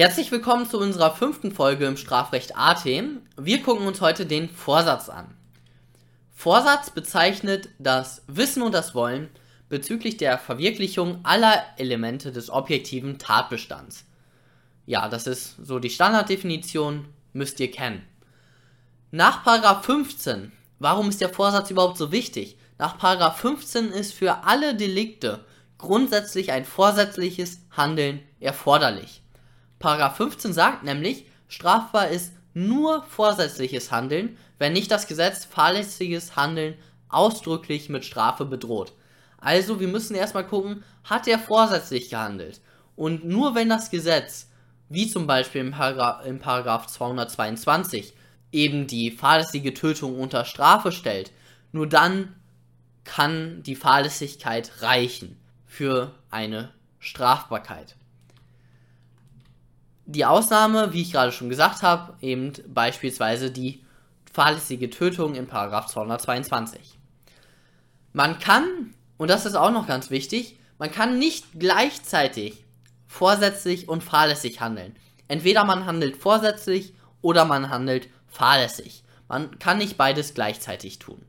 Herzlich willkommen zu unserer fünften Folge im Strafrecht AT. Wir gucken uns heute den Vorsatz an. Vorsatz bezeichnet das Wissen und das Wollen bezüglich der Verwirklichung aller Elemente des objektiven Tatbestands. Ja, das ist so die Standarddefinition, müsst ihr kennen. Nach 15, warum ist der Vorsatz überhaupt so wichtig? Nach 15 ist für alle Delikte grundsätzlich ein vorsätzliches Handeln erforderlich. Paragraph 15 sagt nämlich, strafbar ist nur vorsätzliches Handeln, wenn nicht das Gesetz fahrlässiges Handeln ausdrücklich mit Strafe bedroht. Also wir müssen erstmal gucken, hat er vorsätzlich gehandelt? Und nur wenn das Gesetz, wie zum Beispiel im Paragraph, im Paragraph 222, eben die fahrlässige Tötung unter Strafe stellt, nur dann kann die Fahrlässigkeit reichen für eine Strafbarkeit. Die Ausnahme, wie ich gerade schon gesagt habe, eben beispielsweise die fahrlässige Tötung in 222. Man kann, und das ist auch noch ganz wichtig, man kann nicht gleichzeitig vorsätzlich und fahrlässig handeln. Entweder man handelt vorsätzlich oder man handelt fahrlässig. Man kann nicht beides gleichzeitig tun.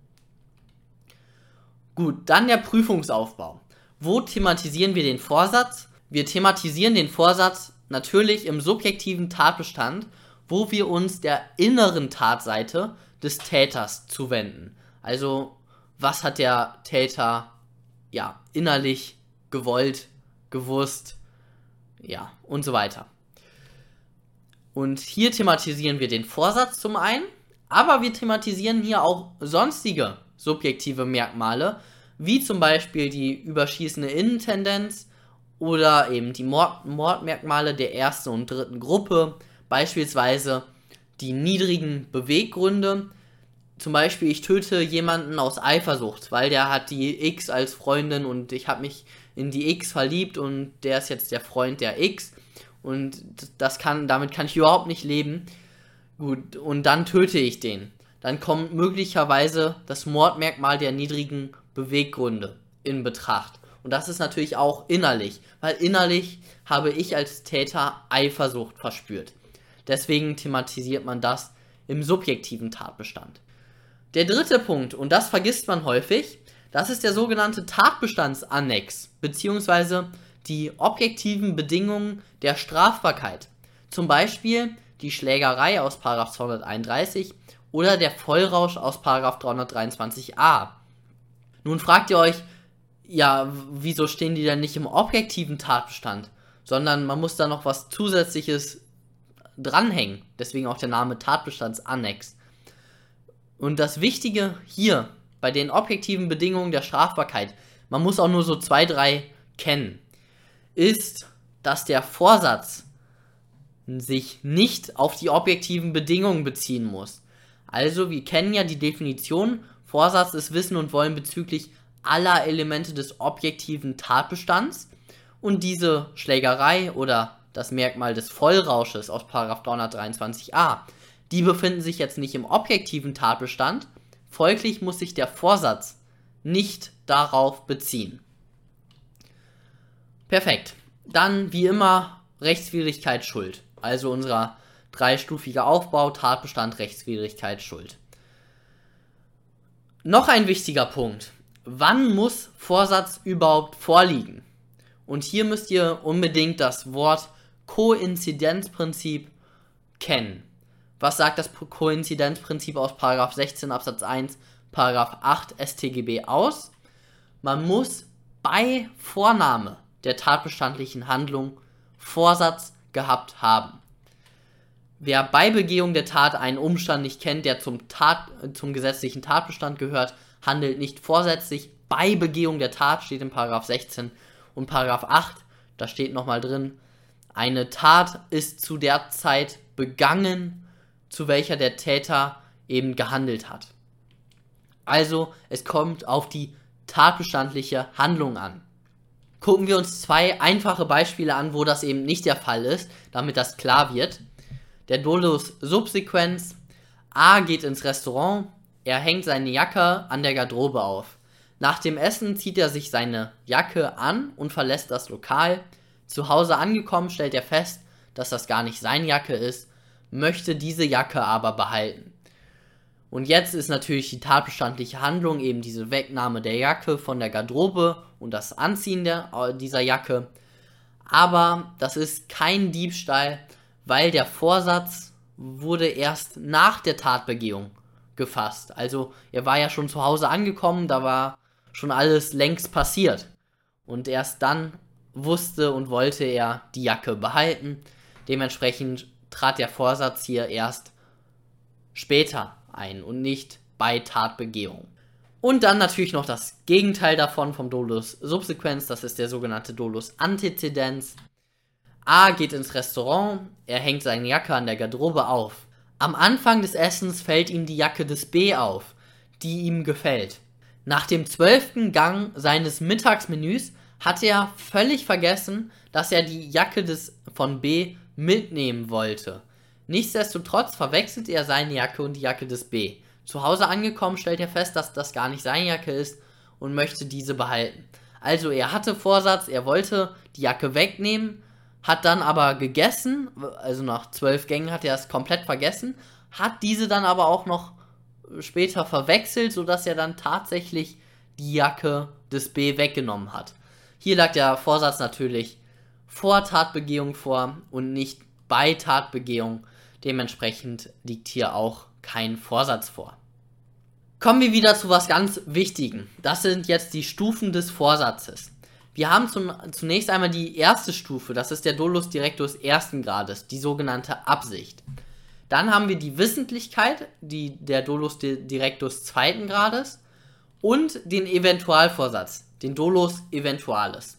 Gut, dann der Prüfungsaufbau. Wo thematisieren wir den Vorsatz? Wir thematisieren den Vorsatz natürlich im subjektiven Tatbestand, wo wir uns der inneren Tatseite des Täters zuwenden. Also, was hat der Täter ja innerlich gewollt, gewusst, ja, und so weiter. Und hier thematisieren wir den Vorsatz zum einen, aber wir thematisieren hier auch sonstige subjektive Merkmale, wie zum Beispiel die überschießende Innentendenz, oder eben die Mord Mordmerkmale der ersten und dritten Gruppe, beispielsweise die niedrigen Beweggründe. Zum Beispiel, ich töte jemanden aus Eifersucht, weil der hat die X als Freundin und ich habe mich in die X verliebt und der ist jetzt der Freund der X und das kann, damit kann ich überhaupt nicht leben. Gut, und dann töte ich den. Dann kommt möglicherweise das Mordmerkmal der niedrigen Beweggründe in Betracht. Und das ist natürlich auch innerlich, weil innerlich habe ich als Täter Eifersucht verspürt. Deswegen thematisiert man das im subjektiven Tatbestand. Der dritte Punkt, und das vergisst man häufig, das ist der sogenannte Tatbestandsannex, beziehungsweise die objektiven Bedingungen der Strafbarkeit. Zum Beispiel die Schlägerei aus 231 oder der Vollrausch aus 323a. Nun fragt ihr euch, ja, wieso stehen die dann nicht im objektiven Tatbestand? Sondern man muss da noch was Zusätzliches dranhängen. Deswegen auch der Name Tatbestandsannex. Und das Wichtige hier bei den objektiven Bedingungen der Strafbarkeit, man muss auch nur so zwei, drei kennen, ist, dass der Vorsatz sich nicht auf die objektiven Bedingungen beziehen muss. Also, wir kennen ja die Definition, Vorsatz ist Wissen und Wollen bezüglich aller Elemente des objektiven Tatbestands und diese Schlägerei oder das Merkmal des Vollrausches aus 323a, die befinden sich jetzt nicht im objektiven Tatbestand, folglich muss sich der Vorsatz nicht darauf beziehen. Perfekt. Dann wie immer Rechtswidrigkeit Schuld. Also unser dreistufiger Aufbau, Tatbestand, Rechtswidrigkeit, Schuld. Noch ein wichtiger Punkt wann muss Vorsatz überhaupt vorliegen? Und hier müsst ihr unbedingt das Wort Koinzidenzprinzip kennen. Was sagt das Koinzidenzprinzip aus 16 Absatz 1, 8 StGB aus? Man muss bei Vornahme der tatbestandlichen Handlung Vorsatz gehabt haben. Wer bei Begehung der Tat einen Umstand nicht kennt, der zum, Tat, zum gesetzlichen Tatbestand gehört, handelt nicht vorsätzlich bei Begehung der Tat, steht in Paragraph 16 und Paragraph 8, da steht nochmal drin, eine Tat ist zu der Zeit begangen, zu welcher der Täter eben gehandelt hat. Also es kommt auf die tatbestandliche Handlung an. Gucken wir uns zwei einfache Beispiele an, wo das eben nicht der Fall ist, damit das klar wird. Der Dolus Subsequenz. A geht ins Restaurant, er hängt seine Jacke an der Garderobe auf. Nach dem Essen zieht er sich seine Jacke an und verlässt das Lokal. Zu Hause angekommen stellt er fest, dass das gar nicht seine Jacke ist, möchte diese Jacke aber behalten. Und jetzt ist natürlich die tatbestandliche Handlung eben diese Wegnahme der Jacke von der Garderobe und das Anziehen der, äh, dieser Jacke. Aber das ist kein Diebstahl, weil der Vorsatz wurde erst nach der Tatbegehung gefasst. Also er war ja schon zu Hause angekommen, da war schon alles längst passiert. Und erst dann wusste und wollte er die Jacke behalten. Dementsprechend trat der Vorsatz hier erst später ein und nicht bei Tatbegehung. Und dann natürlich noch das Gegenteil davon vom Dolus Subsequenz, das ist der sogenannte Dolus Antezedens. A geht ins Restaurant, er hängt seine Jacke an der Garderobe auf. Am Anfang des Essens fällt ihm die Jacke des B auf, die ihm gefällt. Nach dem zwölften Gang seines Mittagsmenüs hat er völlig vergessen, dass er die Jacke des von B mitnehmen wollte. Nichtsdestotrotz verwechselt er seine Jacke und die Jacke des B. Zu Hause angekommen stellt er fest, dass das gar nicht seine Jacke ist und möchte diese behalten. Also er hatte Vorsatz, er wollte die Jacke wegnehmen, hat dann aber gegessen, also nach zwölf Gängen hat er es komplett vergessen, hat diese dann aber auch noch später verwechselt, sodass er dann tatsächlich die Jacke des B weggenommen hat. Hier lag der Vorsatz natürlich vor Tatbegehung vor und nicht bei Tatbegehung. Dementsprechend liegt hier auch kein Vorsatz vor. Kommen wir wieder zu was ganz Wichtigem. Das sind jetzt die Stufen des Vorsatzes. Wir haben zum, zunächst einmal die erste Stufe, das ist der Dolus Directus ersten Grades, die sogenannte Absicht. Dann haben wir die Wissentlichkeit, die, der Dolus Directus zweiten Grades und den Eventualvorsatz, den Dolus Eventualis.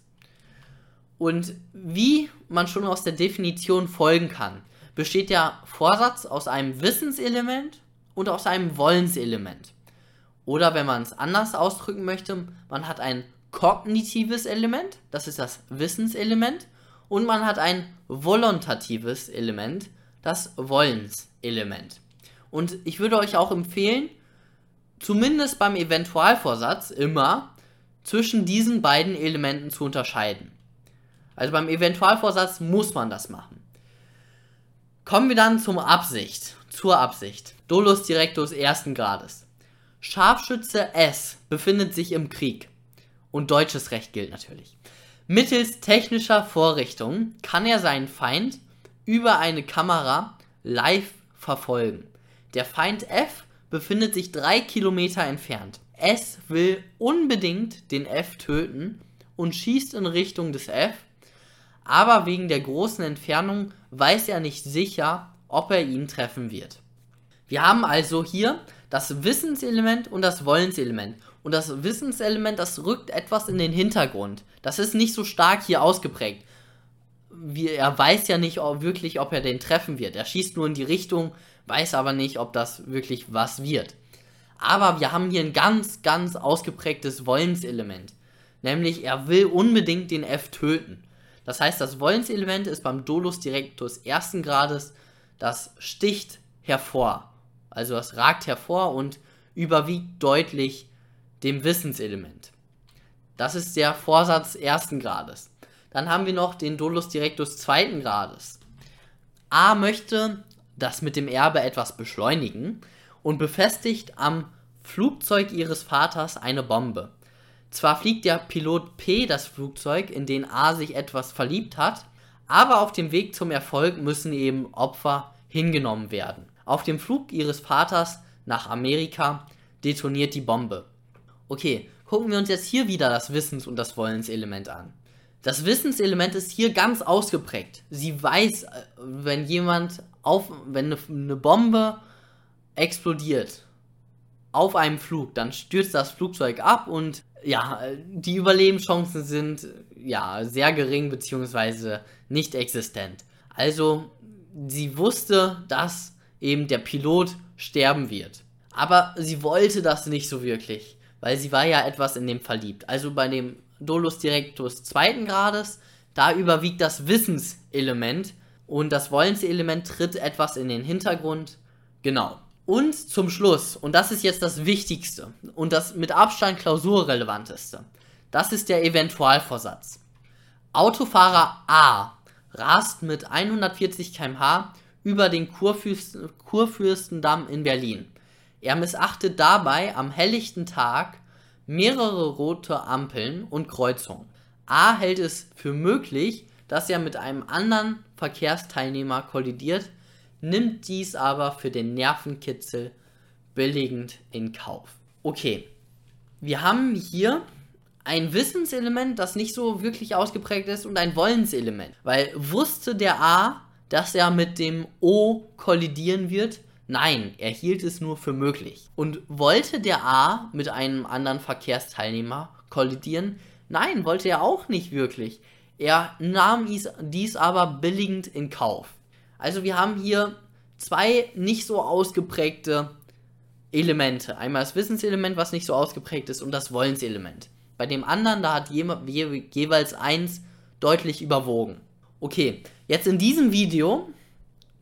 Und wie man schon aus der Definition folgen kann, besteht der Vorsatz aus einem Wissenselement und aus einem Wollenselement. Oder wenn man es anders ausdrücken möchte, man hat ein kognitives Element, das ist das Wissenselement, und man hat ein volontatives Element, das Wollenselement. Und ich würde euch auch empfehlen, zumindest beim Eventualvorsatz immer zwischen diesen beiden Elementen zu unterscheiden. Also beim Eventualvorsatz muss man das machen. Kommen wir dann zum Absicht, zur Absicht. Dolus Directus ersten Grades. Scharfschütze S befindet sich im Krieg. Und deutsches Recht gilt natürlich. Mittels technischer Vorrichtungen kann er seinen Feind über eine Kamera live verfolgen. Der Feind F befindet sich drei Kilometer entfernt. S will unbedingt den F töten und schießt in Richtung des F, aber wegen der großen Entfernung weiß er nicht sicher, ob er ihn treffen wird. Wir haben also hier das Wissenselement und das Wollenselement. Und das Wissenselement, das rückt etwas in den Hintergrund. Das ist nicht so stark hier ausgeprägt. Wie, er weiß ja nicht ob, wirklich, ob er den treffen wird. Er schießt nur in die Richtung, weiß aber nicht, ob das wirklich was wird. Aber wir haben hier ein ganz, ganz ausgeprägtes Wollenselement. Nämlich, er will unbedingt den F töten. Das heißt, das Wollenselement ist beim Dolus Directus ersten Grades, das sticht hervor. Also das ragt hervor und überwiegt deutlich dem Wissenselement. Das ist der Vorsatz ersten Grades. Dann haben wir noch den Dolus Directus zweiten Grades. A möchte das mit dem Erbe etwas beschleunigen und befestigt am Flugzeug ihres Vaters eine Bombe. Zwar fliegt der Pilot P das Flugzeug, in den A sich etwas verliebt hat, aber auf dem Weg zum Erfolg müssen eben Opfer hingenommen werden. Auf dem Flug ihres Vaters nach Amerika detoniert die Bombe. Okay, gucken wir uns jetzt hier wieder das Wissens- und das Wollenselement an. Das Wissenselement ist hier ganz ausgeprägt. Sie weiß, äh, wenn jemand auf, wenn eine Bombe explodiert auf einem Flug, dann stürzt das Flugzeug ab und ja, die Überlebenschancen sind ja sehr gering bzw. nicht existent. Also sie wusste, dass eben der Pilot sterben wird. Aber sie wollte das nicht so wirklich, weil sie war ja etwas in dem verliebt. Also bei dem Dolus Directus zweiten Grades, da überwiegt das Wissenselement und das Wollenselement tritt etwas in den Hintergrund. Genau. Und zum Schluss, und das ist jetzt das Wichtigste und das mit Abstand klausurrelevanteste, das ist der Eventualvorsatz. Autofahrer A rast mit 140 km/h über den Kurfürst Kurfürstendamm in Berlin. Er missachtet dabei am helllichten Tag mehrere rote Ampeln und Kreuzungen. A hält es für möglich, dass er mit einem anderen Verkehrsteilnehmer kollidiert, nimmt dies aber für den Nervenkitzel billigend in Kauf. Okay, wir haben hier ein Wissenselement, das nicht so wirklich ausgeprägt ist, und ein Wollenselement. Weil wusste der A, dass er mit dem O kollidieren wird? Nein, er hielt es nur für möglich. Und wollte der A mit einem anderen Verkehrsteilnehmer kollidieren? Nein, wollte er auch nicht wirklich. Er nahm dies aber billigend in Kauf. Also wir haben hier zwei nicht so ausgeprägte Elemente. Einmal das Wissenselement, was nicht so ausgeprägt ist, und das Wollenselement. Bei dem anderen, da hat je, je, jeweils eins deutlich überwogen. Okay, jetzt in diesem Video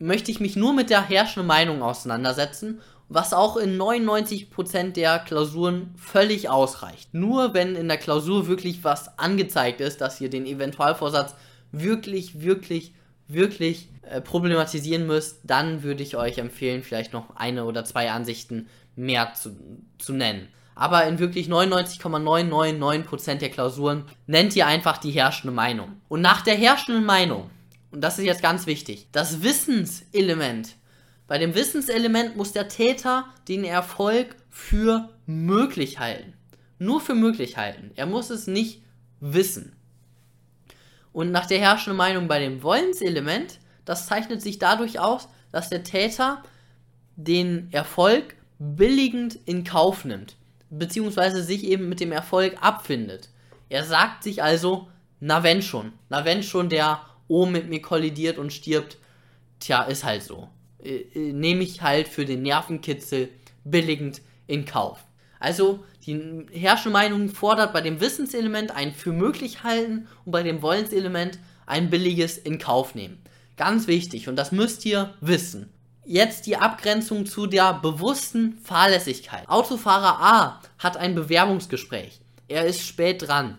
möchte ich mich nur mit der herrschenden Meinung auseinandersetzen, was auch in 99% der Klausuren völlig ausreicht. Nur wenn in der Klausur wirklich was angezeigt ist, dass ihr den Eventualvorsatz wirklich, wirklich, wirklich äh, problematisieren müsst, dann würde ich euch empfehlen, vielleicht noch eine oder zwei Ansichten mehr zu, zu nennen. Aber in wirklich 99,999% der Klausuren nennt ihr einfach die herrschende Meinung. Und nach der herrschenden Meinung, und das ist jetzt ganz wichtig, das Wissenselement. Bei dem Wissenselement muss der Täter den Erfolg für möglich halten. Nur für möglich halten. Er muss es nicht wissen. Und nach der herrschenden Meinung bei dem Wollenselement, das zeichnet sich dadurch aus, dass der Täter den Erfolg billigend in Kauf nimmt, beziehungsweise sich eben mit dem Erfolg abfindet. Er sagt sich also, na wenn schon, na wenn schon der O mit mir kollidiert und stirbt, tja, ist halt so. Äh, äh, Nehme ich halt für den Nervenkitzel billigend in Kauf. Also die herrschende Meinung fordert bei dem Wissenselement ein für möglich halten und bei dem Wollenselement ein billiges in Kauf nehmen. Ganz wichtig und das müsst ihr wissen. Jetzt die Abgrenzung zu der bewussten Fahrlässigkeit. Autofahrer A hat ein Bewerbungsgespräch. Er ist spät dran.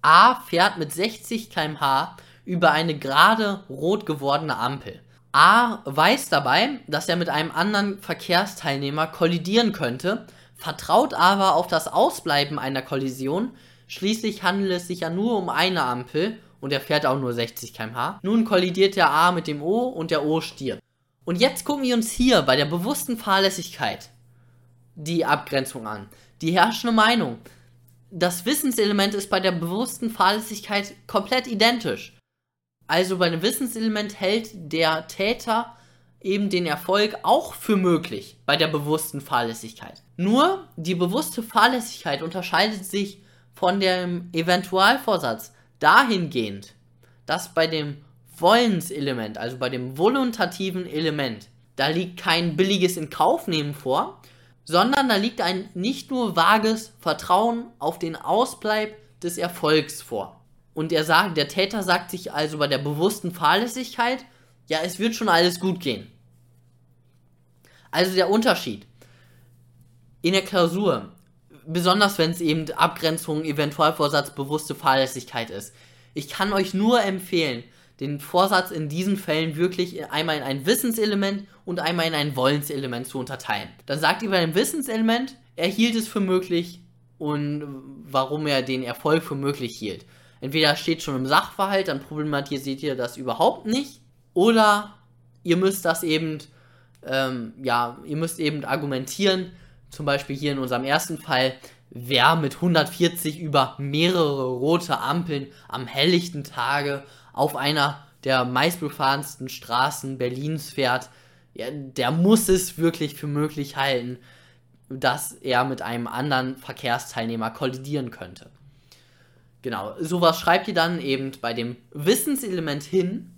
A fährt mit 60 km/h über eine gerade rot gewordene Ampel. A weiß dabei, dass er mit einem anderen Verkehrsteilnehmer kollidieren könnte, vertraut aber auf das Ausbleiben einer Kollision. Schließlich handelt es sich ja nur um eine Ampel und er fährt auch nur 60 km/h. Nun kollidiert der A mit dem O und der O stirbt. Und jetzt gucken wir uns hier bei der bewussten Fahrlässigkeit die Abgrenzung an. Die herrschende Meinung. Das Wissenselement ist bei der bewussten Fahrlässigkeit komplett identisch. Also bei dem Wissenselement hält der Täter eben den Erfolg auch für möglich bei der bewussten Fahrlässigkeit. Nur die bewusste Fahrlässigkeit unterscheidet sich von dem Eventualvorsatz dahingehend, dass bei dem Wollenselement, also bei dem voluntativen Element, da liegt kein billiges Inkaufnehmen vor, sondern da liegt ein nicht nur vages Vertrauen auf den Ausbleib des Erfolgs vor. Und er sagt, der Täter sagt sich also bei der bewussten Fahrlässigkeit, ja, es wird schon alles gut gehen. Also der Unterschied. In der Klausur, besonders wenn es eben Abgrenzung, Eventualvorsatz, bewusste Fahrlässigkeit ist. Ich kann euch nur empfehlen, den Vorsatz in diesen Fällen wirklich einmal in ein Wissenselement und einmal in ein Wollenselement zu unterteilen. Dann sagt ihr bei dem Wissenselement, er hielt es für möglich und warum er den Erfolg für möglich hielt. Entweder steht schon im Sachverhalt, dann problematisiert ihr das überhaupt nicht, oder ihr müsst das eben, ähm, ja, ihr müsst eben argumentieren, zum Beispiel hier in unserem ersten Fall, wer mit 140 über mehrere rote Ampeln am helllichten Tage auf einer der meistbefahrensten Straßen Berlins fährt, ja, der muss es wirklich für möglich halten, dass er mit einem anderen Verkehrsteilnehmer kollidieren könnte. Genau, sowas schreibt ihr dann eben bei dem Wissenselement hin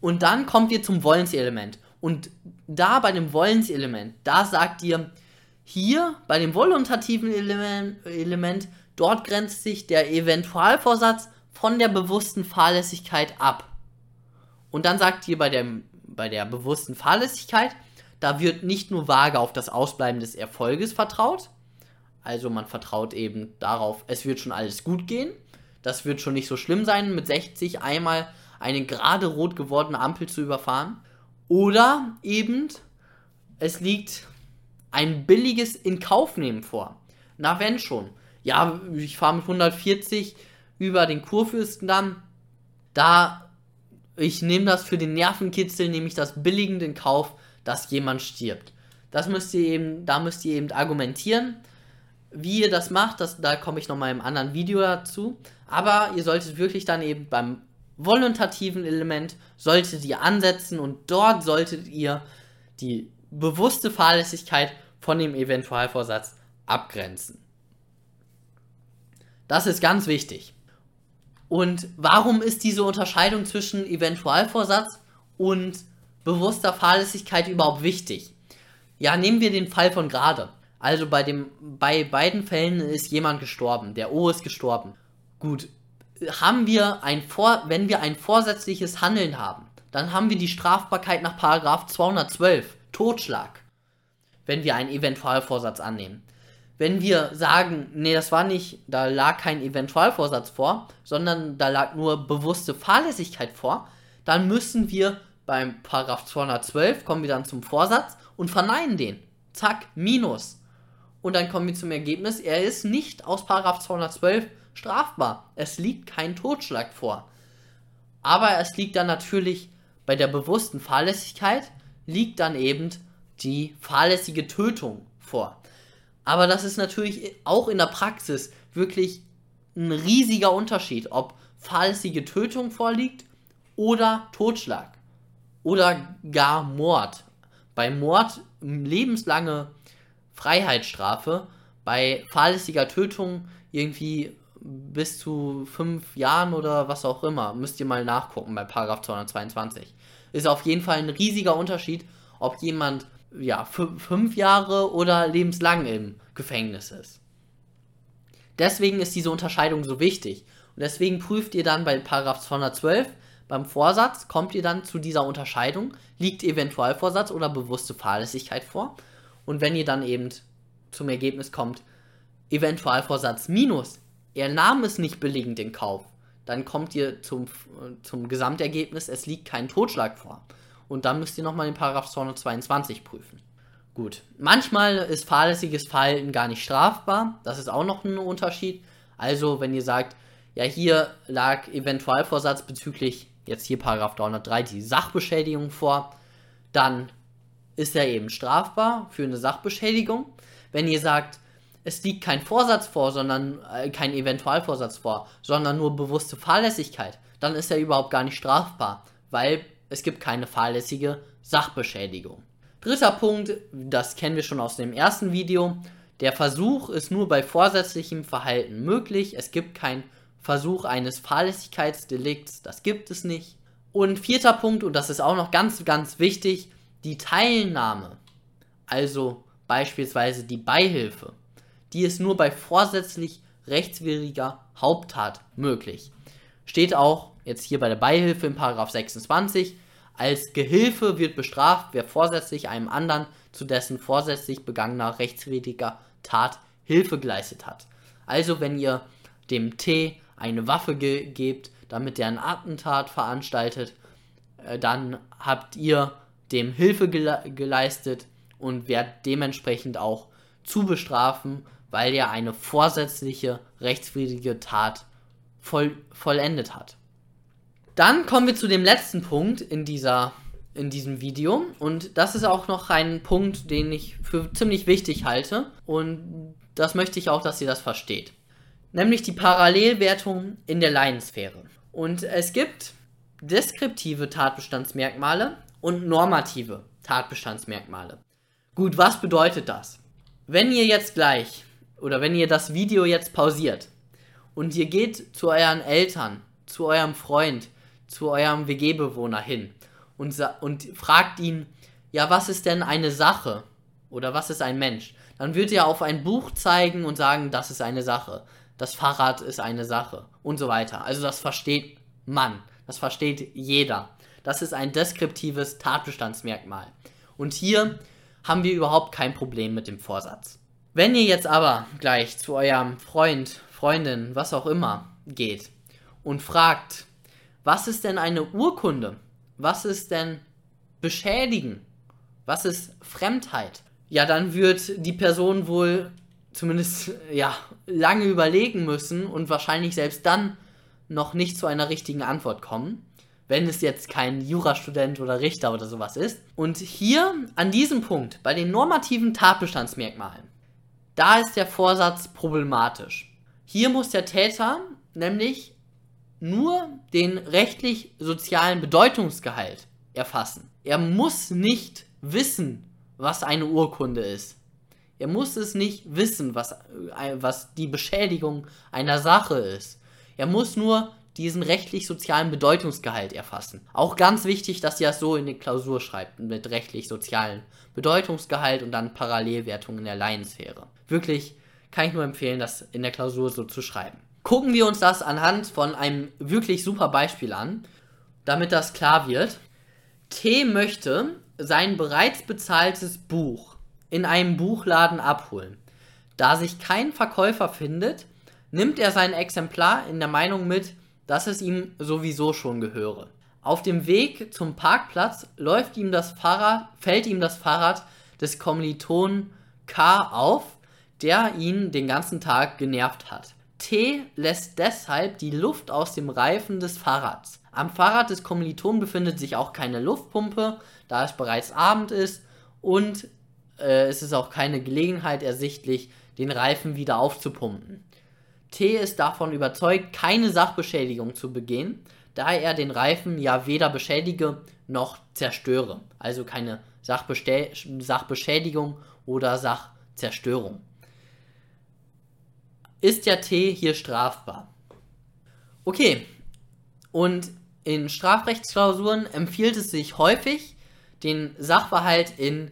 und dann kommt ihr zum Wollenselement. Und da bei dem Wollenselement, da sagt ihr, hier bei dem voluntativen Element, dort grenzt sich der Eventualvorsatz von der bewussten Fahrlässigkeit ab. Und dann sagt ihr bei, dem, bei der bewussten Fahrlässigkeit, da wird nicht nur vage auf das Ausbleiben des Erfolges vertraut, also man vertraut eben darauf, es wird schon alles gut gehen, das wird schon nicht so schlimm sein, mit 60 einmal eine gerade rot gewordene Ampel zu überfahren. Oder eben, es liegt ein billiges Inkaufnehmen vor. Na, wenn schon. Ja, ich fahre mit 140 über den Kurfürstendamm. Da, ich nehme das für den Nervenkitzel, nehme ich das billigend in Kauf, dass jemand stirbt. Das müsst ihr eben, da müsst ihr eben argumentieren. Wie ihr das macht, das, da komme ich nochmal im anderen Video dazu. Aber ihr solltet wirklich dann eben beim voluntativen Element solltet ihr ansetzen und dort solltet ihr die bewusste Fahrlässigkeit von dem Eventualvorsatz abgrenzen. Das ist ganz wichtig. Und warum ist diese Unterscheidung zwischen Eventualvorsatz und bewusster Fahrlässigkeit überhaupt wichtig? Ja, nehmen wir den Fall von gerade. Also bei, dem, bei beiden Fällen ist jemand gestorben. Der O ist gestorben. Gut, haben wir ein Vor wenn wir ein vorsätzliches Handeln haben, dann haben wir die Strafbarkeit nach Paragraph 212, Totschlag, wenn wir einen Eventualvorsatz annehmen. Wenn wir sagen, nee, das war nicht, da lag kein Eventualvorsatz vor, sondern da lag nur bewusste Fahrlässigkeit vor, dann müssen wir beim Paragraph 212 kommen wir dann zum Vorsatz und verneinen den. Zack, Minus. Und dann kommen wir zum Ergebnis, er ist nicht aus Paragraph 212 strafbar. Es liegt kein Totschlag vor. Aber es liegt dann natürlich bei der bewussten Fahrlässigkeit, liegt dann eben die fahrlässige Tötung vor. Aber das ist natürlich auch in der Praxis wirklich ein riesiger Unterschied, ob fahrlässige Tötung vorliegt oder Totschlag oder gar Mord. Bei Mord lebenslange Freiheitsstrafe, bei fahrlässiger Tötung irgendwie bis zu fünf Jahren oder was auch immer. Müsst ihr mal nachgucken bei Paragraph 222. Ist auf jeden Fall ein riesiger Unterschied, ob jemand ja, fünf Jahre oder lebenslang im Gefängnis ist. Deswegen ist diese Unterscheidung so wichtig. Und deswegen prüft ihr dann bei Paragraph 212 beim Vorsatz, kommt ihr dann zu dieser Unterscheidung, liegt Eventualvorsatz oder bewusste Fahrlässigkeit vor. Und wenn ihr dann eben zum Ergebnis kommt, Eventualvorsatz minus er nahm es nicht billigend in Kauf, dann kommt ihr zum, zum Gesamtergebnis, es liegt kein Totschlag vor. Und dann müsst ihr nochmal den Paragraph 222 prüfen. Gut, manchmal ist fahrlässiges Verhalten gar nicht strafbar, das ist auch noch ein Unterschied. Also, wenn ihr sagt, ja, hier lag Eventualvorsatz bezüglich, jetzt hier Paragraph 303, die Sachbeschädigung vor, dann ist er eben strafbar für eine Sachbeschädigung. Wenn ihr sagt, es liegt kein Vorsatz vor, sondern äh, kein Eventualvorsatz vor, sondern nur bewusste Fahrlässigkeit, dann ist er überhaupt gar nicht strafbar, weil es gibt keine fahrlässige Sachbeschädigung. Dritter Punkt, das kennen wir schon aus dem ersten Video. Der Versuch ist nur bei vorsätzlichem Verhalten möglich. Es gibt keinen Versuch eines Fahrlässigkeitsdelikts, das gibt es nicht. Und vierter Punkt, und das ist auch noch ganz, ganz wichtig, die Teilnahme, also beispielsweise die Beihilfe die ist nur bei vorsätzlich rechtswidriger Haupttat möglich. Steht auch jetzt hier bei der Beihilfe in Paragraph 26, als Gehilfe wird bestraft, wer vorsätzlich einem anderen zu dessen vorsätzlich begangener rechtswidriger Tat Hilfe geleistet hat. Also wenn ihr dem T eine Waffe ge gebt, damit er ein Attentat veranstaltet, äh, dann habt ihr dem Hilfe gele geleistet und werdet dementsprechend auch zu bestrafen, weil er eine vorsätzliche rechtswidrige Tat voll, vollendet hat. Dann kommen wir zu dem letzten Punkt in, dieser, in diesem Video und das ist auch noch ein Punkt, den ich für ziemlich wichtig halte und das möchte ich auch, dass ihr das versteht. Nämlich die Parallelwertung in der Laiensphäre. Und es gibt deskriptive Tatbestandsmerkmale und normative Tatbestandsmerkmale. Gut, was bedeutet das? Wenn ihr jetzt gleich oder wenn ihr das Video jetzt pausiert und ihr geht zu euren Eltern, zu eurem Freund, zu eurem WG-Bewohner hin und, und fragt ihn, ja, was ist denn eine Sache oder was ist ein Mensch? Dann wird er auf ein Buch zeigen und sagen, das ist eine Sache. Das Fahrrad ist eine Sache und so weiter. Also das versteht man, das versteht jeder. Das ist ein deskriptives Tatbestandsmerkmal. Und hier haben wir überhaupt kein Problem mit dem Vorsatz. Wenn ihr jetzt aber gleich zu eurem Freund, Freundin, was auch immer geht und fragt, Was ist denn eine Urkunde? Was ist denn beschädigen? Was ist Fremdheit? Ja, dann wird die Person wohl zumindest ja lange überlegen müssen und wahrscheinlich selbst dann noch nicht zu einer richtigen Antwort kommen, wenn es jetzt kein Jurastudent oder Richter oder sowas ist. Und hier an diesem Punkt, bei den normativen Tatbestandsmerkmalen, da ist der Vorsatz problematisch. Hier muss der Täter nämlich nur den rechtlich-sozialen Bedeutungsgehalt erfassen. Er muss nicht wissen, was eine Urkunde ist. Er muss es nicht wissen, was, äh, was die Beschädigung einer Sache ist. Er muss nur diesen rechtlich-sozialen Bedeutungsgehalt erfassen. Auch ganz wichtig, dass ihr das so in die Klausur schreibt, mit rechtlich-sozialen Bedeutungsgehalt und dann Parallelwertung in der Laiensphäre. Wirklich kann ich nur empfehlen, das in der Klausur so zu schreiben. Gucken wir uns das anhand von einem wirklich super Beispiel an, damit das klar wird. T möchte sein bereits bezahltes Buch in einem Buchladen abholen. Da sich kein Verkäufer findet, nimmt er sein Exemplar in der Meinung mit, dass es ihm sowieso schon gehöre. Auf dem Weg zum Parkplatz läuft ihm das Fahrrad, fällt ihm das Fahrrad des Kommilitonen K auf, der ihn den ganzen Tag genervt hat. T lässt deshalb die Luft aus dem Reifen des Fahrrads. Am Fahrrad des Kommilitonen befindet sich auch keine Luftpumpe, da es bereits Abend ist und äh, es ist auch keine Gelegenheit ersichtlich, den Reifen wieder aufzupumpen. T ist davon überzeugt, keine Sachbeschädigung zu begehen, da er den Reifen ja weder beschädige noch zerstöre. Also keine Sachbeschädigung oder Sachzerstörung. Ist der T hier strafbar? Okay, und in Strafrechtsklausuren empfiehlt es sich häufig, den Sachverhalt in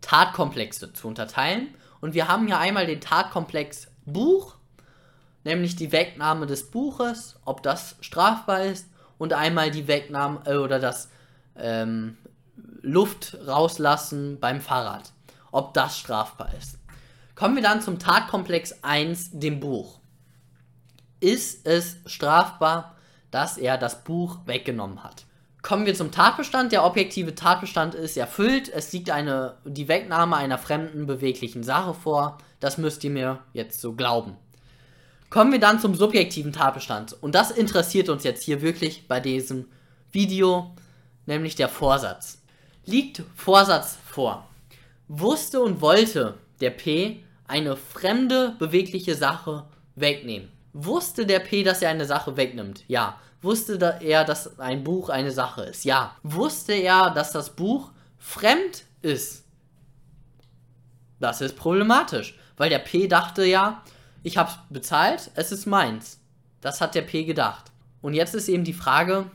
Tatkomplexe zu unterteilen. Und wir haben hier einmal den Tatkomplex Buch nämlich die Wegnahme des Buches, ob das strafbar ist, und einmal die Wegnahme äh, oder das ähm, Luft rauslassen beim Fahrrad, ob das strafbar ist. Kommen wir dann zum Tatkomplex 1, dem Buch. Ist es strafbar, dass er das Buch weggenommen hat? Kommen wir zum Tatbestand. Der objektive Tatbestand ist erfüllt. Es liegt eine, die Wegnahme einer fremden beweglichen Sache vor. Das müsst ihr mir jetzt so glauben. Kommen wir dann zum subjektiven Tatbestand. Und das interessiert uns jetzt hier wirklich bei diesem Video, nämlich der Vorsatz. Liegt Vorsatz vor? Wusste und wollte der P eine fremde bewegliche Sache wegnehmen? Wusste der P, dass er eine Sache wegnimmt? Ja. Wusste er, dass ein Buch eine Sache ist? Ja. Wusste er, dass das Buch fremd ist? Das ist problematisch, weil der P dachte ja, ich habe bezahlt, es ist meins. Das hat der P gedacht. Und jetzt ist eben die Frage,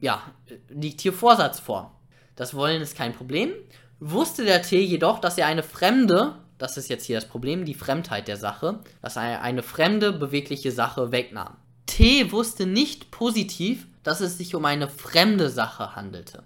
ja, liegt hier Vorsatz vor? Das Wollen ist kein Problem. Wusste der T jedoch, dass er eine fremde, das ist jetzt hier das Problem, die Fremdheit der Sache, dass er eine fremde bewegliche Sache wegnahm. T wusste nicht positiv, dass es sich um eine fremde Sache handelte.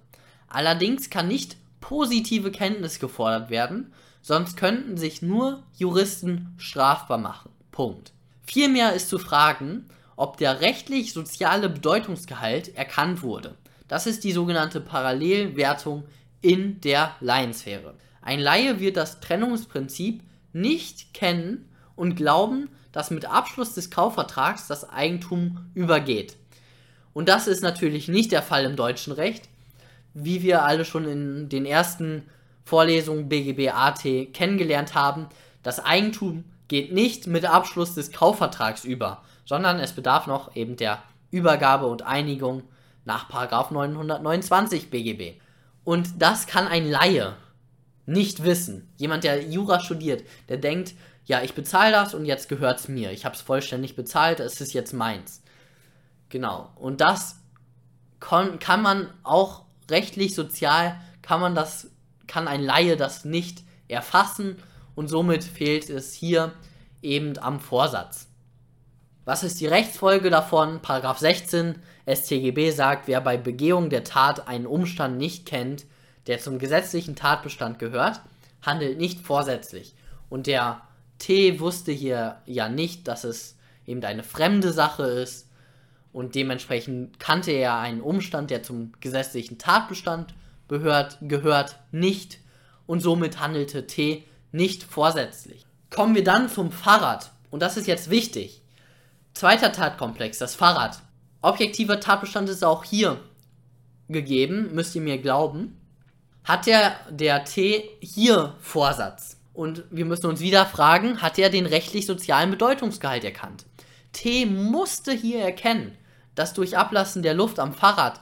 Allerdings kann nicht positive Kenntnis gefordert werden, sonst könnten sich nur Juristen strafbar machen. Punkt. Vielmehr ist zu fragen, ob der rechtlich-soziale Bedeutungsgehalt erkannt wurde. Das ist die sogenannte Parallelwertung in der Laiensphäre. Ein Laie wird das Trennungsprinzip nicht kennen und glauben, dass mit Abschluss des Kaufvertrags das Eigentum übergeht. Und das ist natürlich nicht der Fall im deutschen Recht, wie wir alle schon in den ersten Vorlesung BGB AT kennengelernt haben, das Eigentum geht nicht mit Abschluss des Kaufvertrags über, sondern es bedarf noch eben der Übergabe und Einigung nach 929 BGB. Und das kann ein Laie nicht wissen. Jemand, der Jura studiert, der denkt, ja, ich bezahle das und jetzt gehört es mir. Ich habe es vollständig bezahlt, es ist jetzt meins. Genau. Und das kann man auch rechtlich, sozial, kann man das kann ein Laie das nicht erfassen und somit fehlt es hier eben am Vorsatz. Was ist die Rechtsfolge davon? Paragraph 16 StGB sagt, wer bei Begehung der Tat einen Umstand nicht kennt, der zum gesetzlichen Tatbestand gehört, handelt nicht vorsätzlich. Und der T wusste hier ja nicht, dass es eben eine fremde Sache ist und dementsprechend kannte er einen Umstand, der zum gesetzlichen Tatbestand gehört, gehört nicht und somit handelte T nicht vorsätzlich. Kommen wir dann zum Fahrrad und das ist jetzt wichtig. Zweiter Tatkomplex, das Fahrrad. Objektiver Tatbestand ist auch hier gegeben, müsst ihr mir glauben. Hat der, der T hier Vorsatz? Und wir müssen uns wieder fragen, hat er den rechtlich-sozialen Bedeutungsgehalt erkannt? T musste hier erkennen, dass durch Ablassen der Luft am Fahrrad,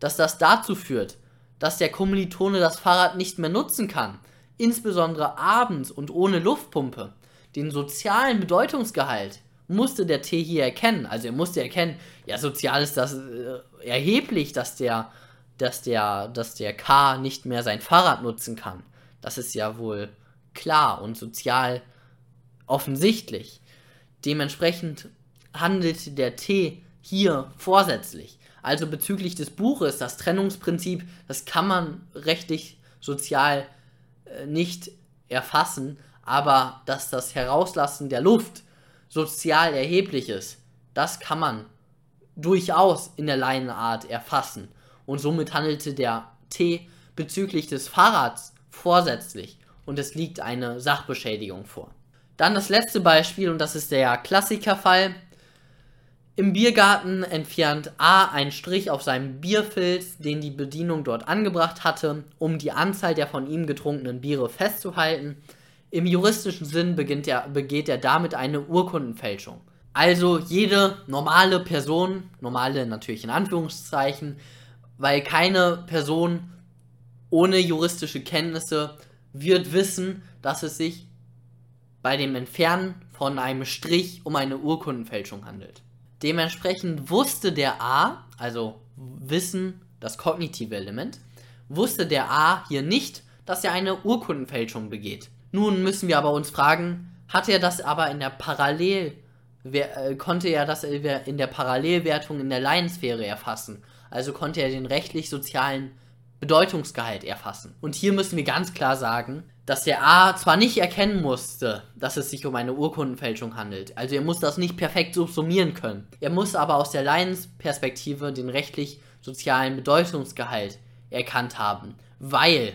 dass das dazu führt, dass der Kommilitone das Fahrrad nicht mehr nutzen kann, insbesondere abends und ohne Luftpumpe. Den sozialen Bedeutungsgehalt musste der T hier erkennen. Also er musste erkennen, ja, sozial ist das äh, erheblich, dass der, dass der, dass der K nicht mehr sein Fahrrad nutzen kann. Das ist ja wohl klar und sozial offensichtlich. Dementsprechend handelte der T hier vorsätzlich. Also bezüglich des Buches, das Trennungsprinzip, das kann man rechtlich, sozial äh, nicht erfassen, aber dass das Herauslassen der Luft sozial erheblich ist, das kann man durchaus in der Leinenart erfassen. Und somit handelte der T bezüglich des Fahrrads vorsätzlich und es liegt eine Sachbeschädigung vor. Dann das letzte Beispiel und das ist der Klassikerfall. Im Biergarten entfernt A einen Strich auf seinem Bierfilz, den die Bedienung dort angebracht hatte, um die Anzahl der von ihm getrunkenen Biere festzuhalten. Im juristischen Sinn er, begeht er damit eine Urkundenfälschung. Also jede normale Person, normale natürlich in Anführungszeichen, weil keine Person ohne juristische Kenntnisse wird wissen, dass es sich bei dem Entfernen von einem Strich um eine Urkundenfälschung handelt. Dementsprechend wusste der A, also Wissen, das kognitive Element, wusste der A hier nicht, dass er eine Urkundenfälschung begeht. Nun müssen wir aber uns fragen, hat er das aber in der Parallel, äh, konnte er das in der Parallelwertung in der Laiensphäre erfassen? Also konnte er den rechtlich-sozialen Bedeutungsgehalt erfassen. Und hier müssen wir ganz klar sagen, dass der A zwar nicht erkennen musste, dass es sich um eine Urkundenfälschung handelt, also er muss das nicht perfekt subsumieren können. Er muss aber aus der Laiensperspektive den rechtlich-sozialen Bedeutungsgehalt erkannt haben, weil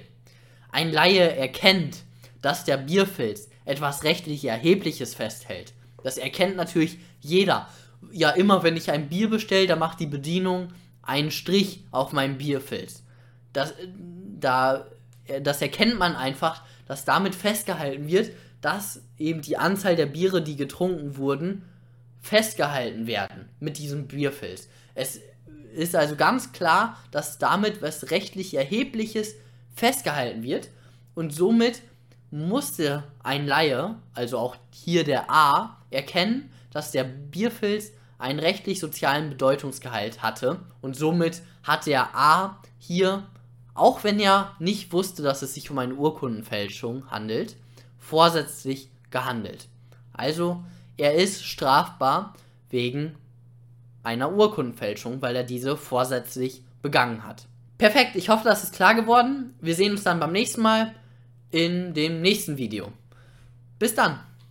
ein Laie erkennt, dass der Bierfilz etwas rechtlich Erhebliches festhält. Das erkennt natürlich jeder. Ja, immer wenn ich ein Bier bestelle, da macht die Bedienung einen Strich auf meinem Bierfilz. Das, da, das erkennt man einfach, dass damit festgehalten wird, dass eben die Anzahl der Biere, die getrunken wurden, festgehalten werden mit diesem Bierfilz. Es ist also ganz klar, dass damit was rechtlich Erhebliches festgehalten wird und somit musste ein Laie, also auch hier der A, erkennen, dass der Bierfilz einen rechtlich-sozialen Bedeutungsgehalt hatte und somit hat der A hier, auch wenn er nicht wusste, dass es sich um eine Urkundenfälschung handelt, vorsätzlich gehandelt. Also er ist strafbar wegen einer Urkundenfälschung, weil er diese vorsätzlich begangen hat. Perfekt, ich hoffe, das ist klar geworden. Wir sehen uns dann beim nächsten Mal in dem nächsten Video. Bis dann!